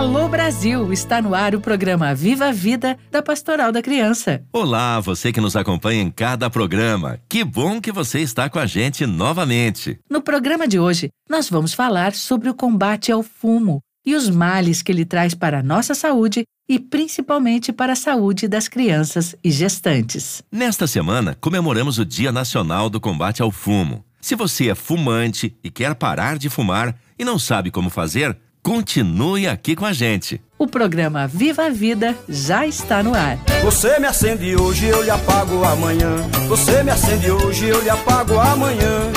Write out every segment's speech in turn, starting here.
Alô Brasil, está no ar o programa Viva a Vida da Pastoral da Criança. Olá, você que nos acompanha em cada programa. Que bom que você está com a gente novamente. No programa de hoje, nós vamos falar sobre o combate ao fumo e os males que ele traz para a nossa saúde e principalmente para a saúde das crianças e gestantes. Nesta semana, comemoramos o Dia Nacional do Combate ao Fumo. Se você é fumante e quer parar de fumar e não sabe como fazer, continue aqui com a gente. O programa Viva a Vida já está no ar. Você me acende hoje, eu lhe apago amanhã. Você me acende hoje, eu lhe apago amanhã.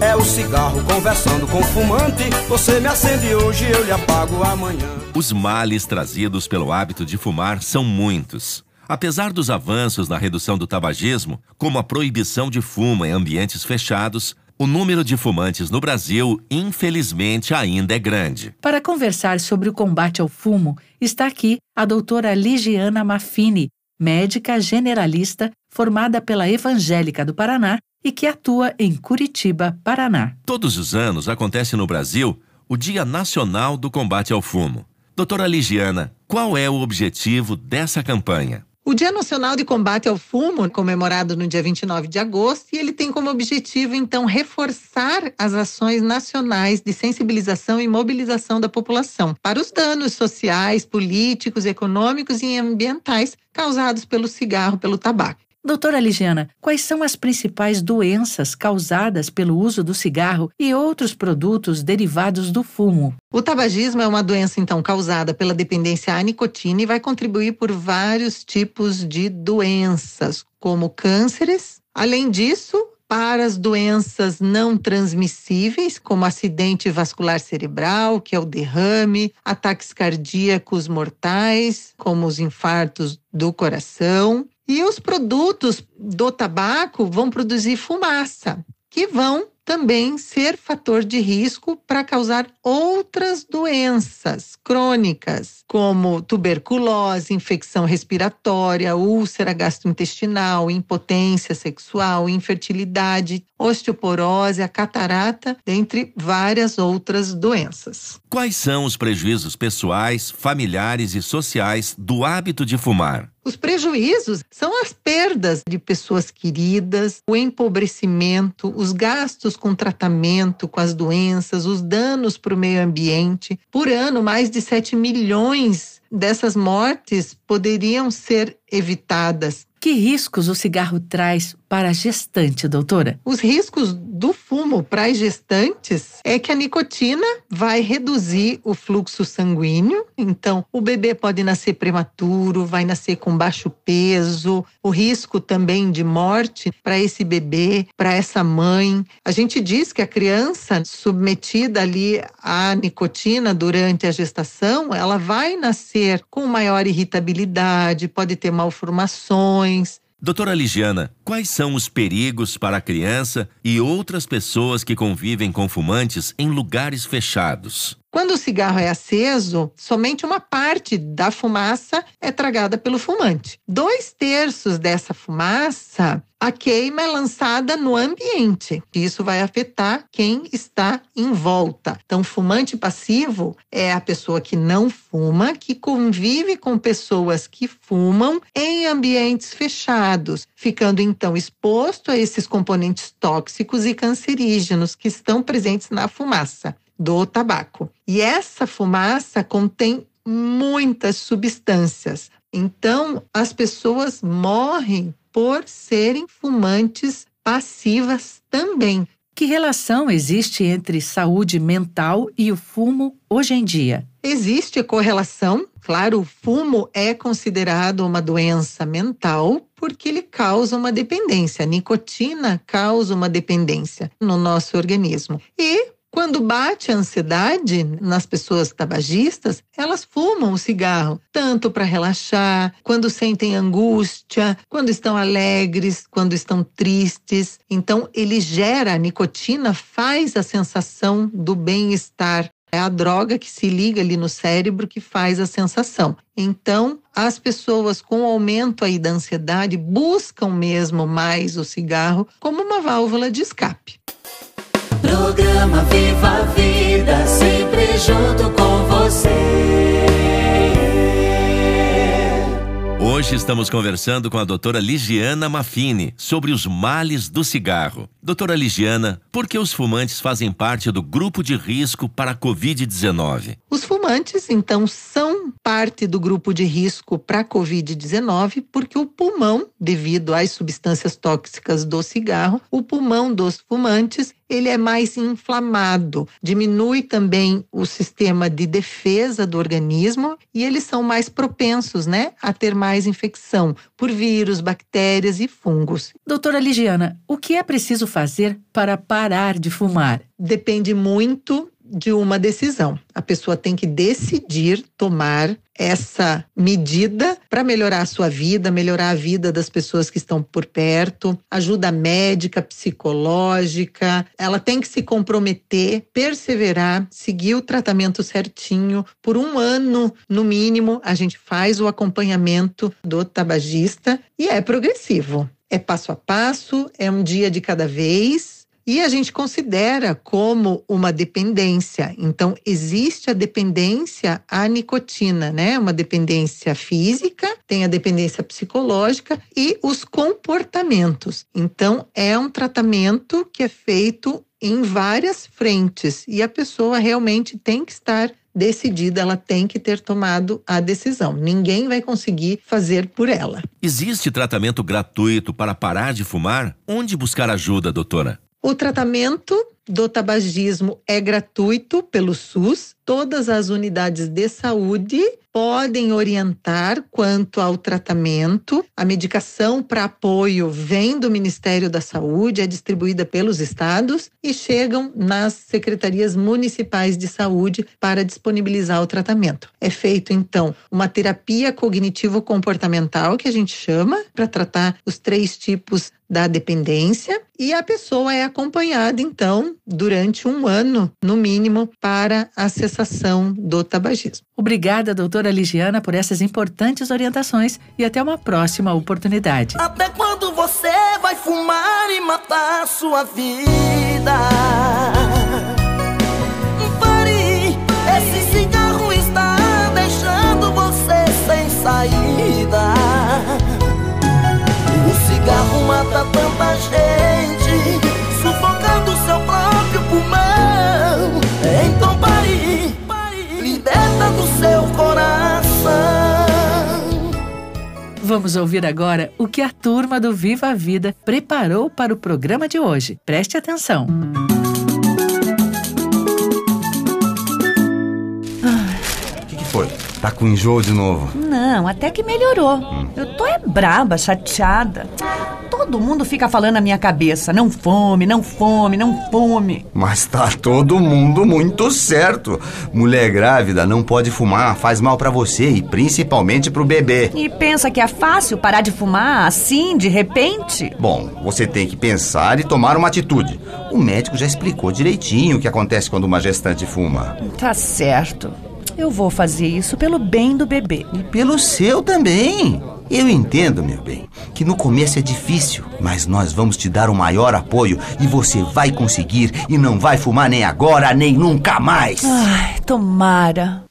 É o cigarro conversando com o fumante. Você me acende hoje, eu lhe apago amanhã. Os males trazidos pelo hábito de fumar são muitos. Apesar dos avanços na redução do tabagismo, como a proibição de fumo em ambientes fechados, o número de fumantes no Brasil, infelizmente, ainda é grande. Para conversar sobre o combate ao fumo, está aqui a doutora Ligiana Maffini, médica generalista formada pela Evangélica do Paraná e que atua em Curitiba, Paraná. Todos os anos acontece no Brasil o Dia Nacional do Combate ao Fumo. Doutora Ligiana, qual é o objetivo dessa campanha? O Dia Nacional de Combate ao Fumo, comemorado no dia 29 de agosto, e ele tem como objetivo, então, reforçar as ações nacionais de sensibilização e mobilização da população para os danos sociais, políticos, econômicos e ambientais causados pelo cigarro, pelo tabaco. Doutora Ligiana, quais são as principais doenças causadas pelo uso do cigarro e outros produtos derivados do fumo? O tabagismo é uma doença, então, causada pela dependência à nicotina e vai contribuir por vários tipos de doenças, como cânceres. Além disso, para as doenças não transmissíveis, como acidente vascular cerebral, que é o derrame, ataques cardíacos mortais, como os infartos do coração, e os produtos do tabaco vão produzir fumaça, que vão também ser fator de risco para causar outras doenças crônicas, como tuberculose, infecção respiratória, úlcera gastrointestinal, impotência sexual, infertilidade, osteoporose, a catarata, dentre várias outras doenças. Quais são os prejuízos pessoais, familiares e sociais do hábito de fumar? Os prejuízos são as perdas de pessoas queridas, o empobrecimento, os gastos com tratamento, com as doenças, os danos para o meio ambiente. Por ano, mais de 7 milhões dessas mortes poderiam ser evitadas. Que riscos o cigarro traz para a gestante, doutora? Os riscos do fumo para as gestantes é que a nicotina vai reduzir o fluxo sanguíneo, então o bebê pode nascer prematuro, vai nascer com baixo peso, o risco também de morte para esse bebê, para essa mãe. A gente diz que a criança submetida ali à nicotina durante a gestação, ela vai nascer com maior irritabilidade, pode ter malformações, Doutora Ligiana, quais são os perigos para a criança e outras pessoas que convivem com fumantes em lugares fechados? Quando o cigarro é aceso, somente uma parte da fumaça é tragada pelo fumante. Dois terços dessa fumaça a queima é lançada no ambiente. Isso vai afetar quem está em volta. Então, fumante passivo é a pessoa que não fuma, que convive com pessoas que fumam em ambientes fechados, ficando então exposto a esses componentes tóxicos e cancerígenos que estão presentes na fumaça do tabaco. E essa fumaça contém muitas substâncias. Então, as pessoas morrem por serem fumantes passivas também. Que relação existe entre saúde mental e o fumo hoje em dia? Existe correlação. Claro, o fumo é considerado uma doença mental porque ele causa uma dependência. A nicotina causa uma dependência no nosso organismo. E quando bate a ansiedade nas pessoas tabagistas, elas fumam o cigarro, tanto para relaxar, quando sentem angústia, quando estão alegres, quando estão tristes. Então, ele gera a nicotina, faz a sensação do bem-estar. É a droga que se liga ali no cérebro que faz a sensação. Então, as pessoas com aumento aí da ansiedade buscam mesmo mais o cigarro como uma válvula de escape. Programa Viva a Vida, sempre junto com você. Hoje estamos conversando com a doutora Ligiana Maffini sobre os males do cigarro. Doutora Ligiana, por que os fumantes fazem parte do grupo de risco para a Covid-19? Os fumantes, então, são parte do grupo de risco para a Covid-19 porque o pulmão, devido às substâncias tóxicas do cigarro, o pulmão dos fumantes ele é mais inflamado, diminui também o sistema de defesa do organismo e eles são mais propensos, né, a ter mais infecção por vírus, bactérias e fungos. Doutora Ligiana, o que é preciso fazer para parar de fumar? Depende muito de uma decisão. A pessoa tem que decidir tomar essa medida para melhorar a sua vida, melhorar a vida das pessoas que estão por perto, ajuda médica, psicológica. Ela tem que se comprometer, perseverar, seguir o tratamento certinho por um ano no mínimo. A gente faz o acompanhamento do tabagista e é progressivo. É passo a passo, é um dia de cada vez e a gente considera como uma dependência. Então, existe a dependência à nicotina, né? Uma dependência física, tem a dependência psicológica e os comportamentos. Então, é um tratamento que é feito em várias frentes e a pessoa realmente tem que estar decidida, ela tem que ter tomado a decisão. Ninguém vai conseguir fazer por ela. Existe tratamento gratuito para parar de fumar? Onde buscar ajuda, doutora? O tratamento do tabagismo é gratuito pelo SUS. Todas as unidades de saúde podem orientar quanto ao tratamento. A medicação para apoio vem do Ministério da Saúde, é distribuída pelos estados e chegam nas secretarias municipais de saúde para disponibilizar o tratamento. É feito então uma terapia cognitivo-comportamental que a gente chama para tratar os três tipos da dependência e a pessoa é acompanhada então durante um ano no mínimo para a cessação do tabagismo. Obrigada, doutora Ligiana, por essas importantes orientações e até uma próxima oportunidade. Até quando você vai fumar e matar sua vida? Pare, esse cigarro está deixando você sem saída cigarro mata tanta gente, Vamos ouvir agora o que a turma do Viva a Vida preparou para o programa de hoje. Preste atenção. Tá com enjoo de novo. Não, até que melhorou. Hum. Eu tô é braba, chateada. Todo mundo fica falando na minha cabeça: não fome, não fome, não fome. Mas tá todo mundo muito certo. Mulher grávida não pode fumar, faz mal para você e principalmente pro bebê. E pensa que é fácil parar de fumar assim, de repente? Bom, você tem que pensar e tomar uma atitude. O médico já explicou direitinho o que acontece quando uma gestante fuma. Tá certo. Eu vou fazer isso pelo bem do bebê. E pelo seu também. Eu entendo, meu bem, que no começo é difícil, mas nós vamos te dar o maior apoio e você vai conseguir e não vai fumar nem agora, nem nunca mais. Ai, tomara.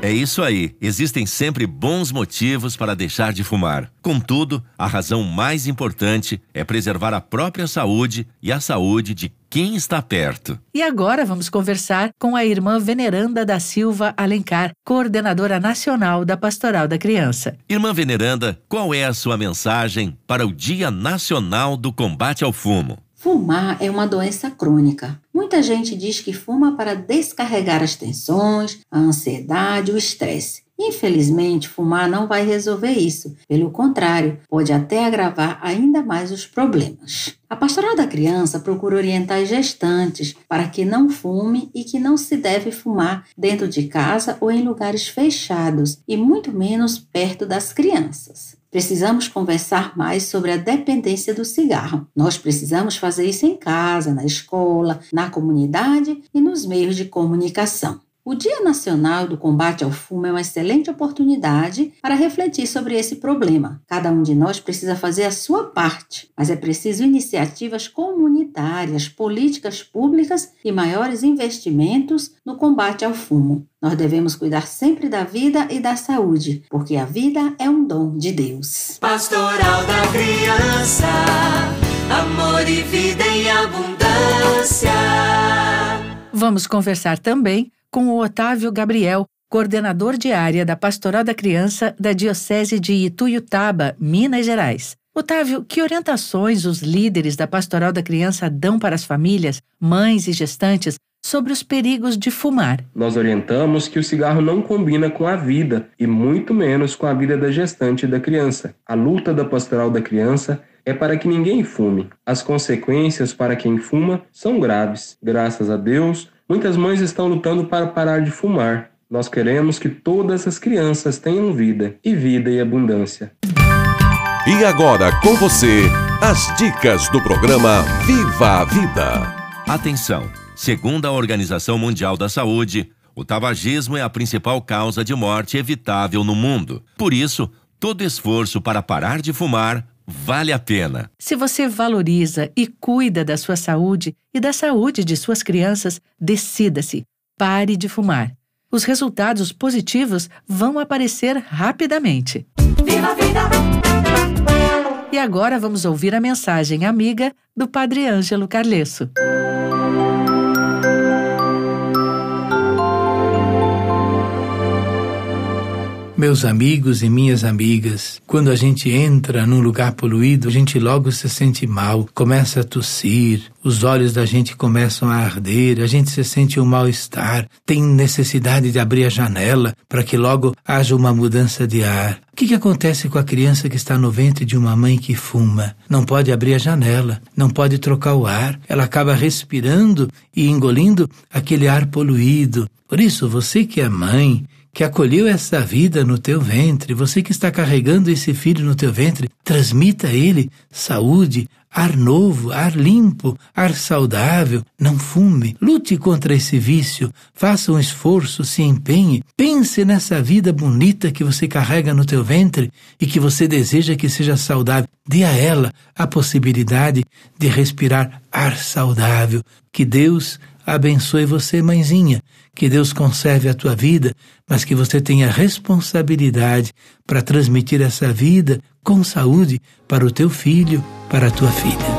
É isso aí. Existem sempre bons motivos para deixar de fumar. Contudo, a razão mais importante é preservar a própria saúde e a saúde de quem está perto. E agora vamos conversar com a irmã Veneranda da Silva Alencar, coordenadora nacional da Pastoral da Criança. Irmã Veneranda, qual é a sua mensagem para o Dia Nacional do Combate ao Fumo? Fumar é uma doença crônica. Muita gente diz que fuma para descarregar as tensões, a ansiedade, o estresse. Infelizmente, fumar não vai resolver isso. Pelo contrário, pode até agravar ainda mais os problemas. A pastoral da criança procura orientar as gestantes para que não fume e que não se deve fumar dentro de casa ou em lugares fechados e muito menos perto das crianças. Precisamos conversar mais sobre a dependência do cigarro. Nós precisamos fazer isso em casa, na escola, na comunidade e nos meios de comunicação. O Dia Nacional do Combate ao Fumo é uma excelente oportunidade para refletir sobre esse problema. Cada um de nós precisa fazer a sua parte, mas é preciso iniciativas comunitárias, políticas públicas e maiores investimentos no combate ao fumo. Nós devemos cuidar sempre da vida e da saúde, porque a vida é um dom de Deus. Pastoral da Criança, amor e vida em abundância. Vamos conversar também com o Otávio Gabriel, coordenador de área da Pastoral da Criança da Diocese de Ituiutaba, Minas Gerais. Otávio, que orientações os líderes da Pastoral da Criança dão para as famílias, mães e gestantes sobre os perigos de fumar? Nós orientamos que o cigarro não combina com a vida e muito menos com a vida da gestante e da criança. A luta da Pastoral da Criança é para que ninguém fume. As consequências para quem fuma são graves. Graças a Deus, Muitas mães estão lutando para parar de fumar. Nós queremos que todas as crianças tenham vida, e vida e abundância. E agora com você, as dicas do programa Viva a Vida. Atenção! Segundo a Organização Mundial da Saúde, o tabagismo é a principal causa de morte evitável no mundo. Por isso, todo esforço para parar de fumar vale a pena. Se você valoriza e cuida da sua saúde e da saúde de suas crianças, decida-se. Pare de fumar. Os resultados positivos vão aparecer rapidamente. Viva a vida! E agora vamos ouvir a mensagem amiga do Padre Ângelo Carlesso. Meus amigos e minhas amigas, quando a gente entra num lugar poluído, a gente logo se sente mal, começa a tossir, os olhos da gente começam a arder, a gente se sente um mal-estar, tem necessidade de abrir a janela para que logo haja uma mudança de ar. O que, que acontece com a criança que está no ventre de uma mãe que fuma? Não pode abrir a janela, não pode trocar o ar, ela acaba respirando e engolindo aquele ar poluído. Por isso, você que é mãe, que acolheu essa vida no teu ventre, você que está carregando esse filho no teu ventre, transmita a ele saúde, ar novo, ar limpo, ar saudável. Não fume, lute contra esse vício, faça um esforço, se empenhe, pense nessa vida bonita que você carrega no teu ventre e que você deseja que seja saudável. Dê a ela a possibilidade de respirar ar saudável. Que Deus abençoe você, mãezinha. Que Deus conserve a tua vida, mas que você tenha responsabilidade para transmitir essa vida com saúde para o teu filho, para a tua filha.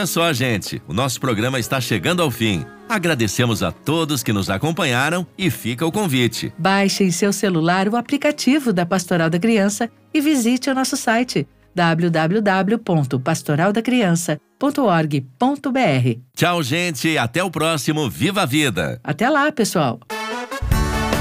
É só, gente. O nosso programa está chegando ao fim. Agradecemos a todos que nos acompanharam e fica o convite. Baixe em seu celular o aplicativo da Pastoral da Criança e visite o nosso site www.pastoraldacriança.org.br. Tchau, gente. Até o próximo Viva a Vida. Até lá, pessoal.